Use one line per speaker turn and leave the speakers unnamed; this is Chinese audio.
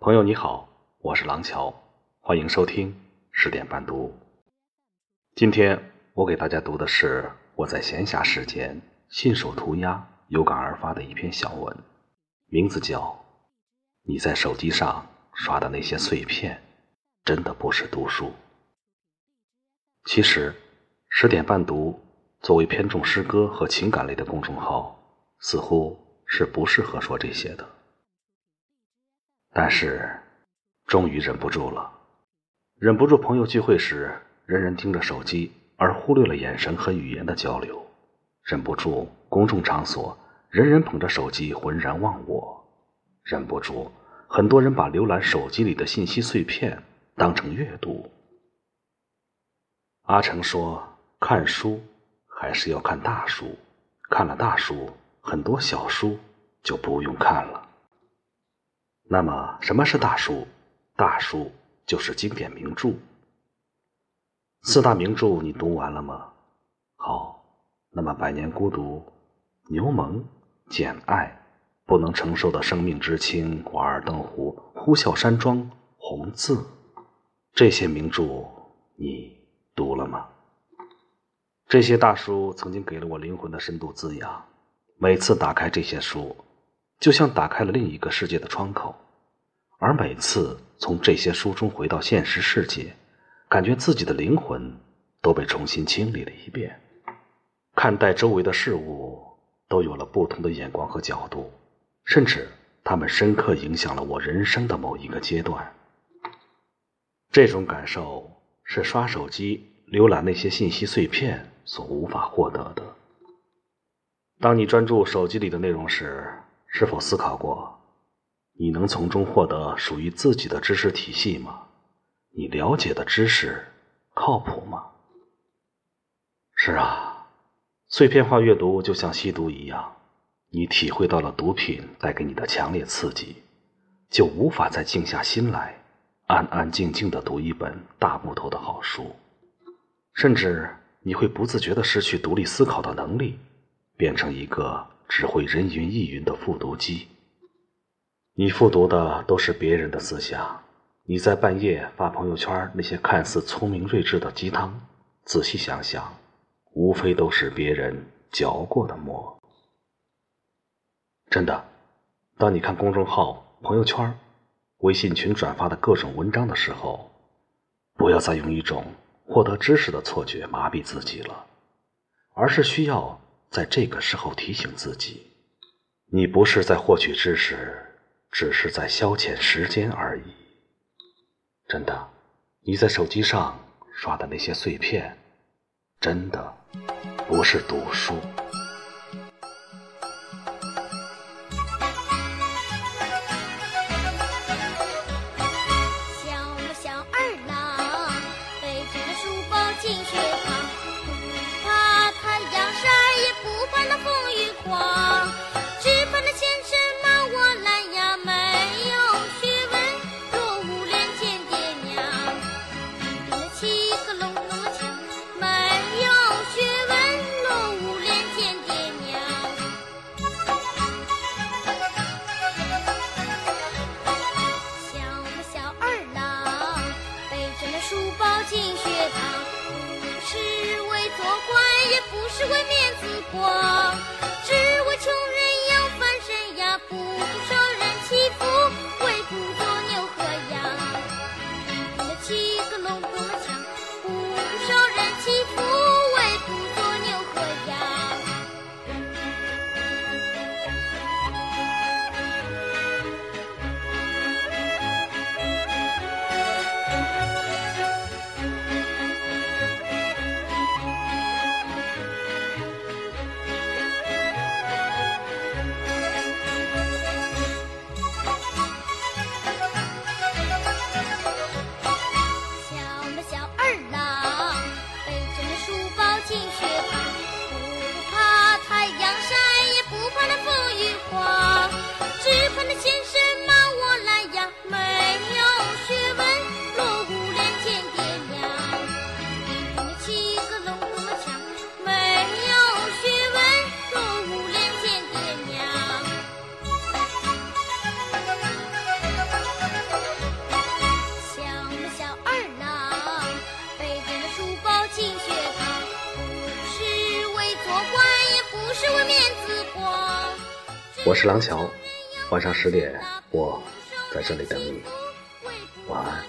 朋友你好，我是廊桥，欢迎收听十点半读。今天我给大家读的是我在闲暇时间信手涂鸦、有感而发的一篇小文，名字叫《你在手机上刷的那些碎片，真的不是读书》。其实，十点半读作为偏重诗歌和情感类的公众号，似乎是不适合说这些的。但是，终于忍不住了，忍不住朋友聚会时人人盯着手机，而忽略了眼神和语言的交流；忍不住公众场所人人捧着手机浑然忘我；忍不住很多人把浏览手机里的信息碎片当成阅读。阿成说：“看书还是要看大书，看了大书，很多小书就不用看了。”那么，什么是大书？大书就是经典名著。四大名著你读完了吗？好，那么《百年孤独》《牛虻》《简爱》《不能承受的生命之轻》《瓦尔登湖》《呼啸山庄》《红字》这些名著，你读了吗？这些大书曾经给了我灵魂的深度滋养。每次打开这些书。就像打开了另一个世界的窗口，而每次从这些书中回到现实世界，感觉自己的灵魂都被重新清理了一遍，看待周围的事物都有了不同的眼光和角度，甚至他们深刻影响了我人生的某一个阶段。这种感受是刷手机、浏览那些信息碎片所无法获得的。当你专注手机里的内容时，是否思考过，你能从中获得属于自己的知识体系吗？你了解的知识靠谱吗？是啊，碎片化阅读就像吸毒一样，你体会到了毒品带给你的强烈刺激，就无法再静下心来，安安静静的读一本大部头的好书，甚至你会不自觉的失去独立思考的能力，变成一个。只会人云亦云的复读机，你复读的都是别人的思想。你在半夜发朋友圈那些看似聪明睿智的鸡汤，仔细想想，无非都是别人嚼过的馍。真的，当你看公众号、朋友圈、微信群转发的各种文章的时候，不要再用一种获得知识的错觉麻痹自己了，而是需要。在这个时候提醒自己，你不是在获取知识，只是在消遣时间而已。真的，你在手机上刷的那些碎片，真的不是读书。
背着书包进学堂不管那风雨狂也不是为面子光，只为穷人我是郎桥，晚上十点，我在这里等你。晚安。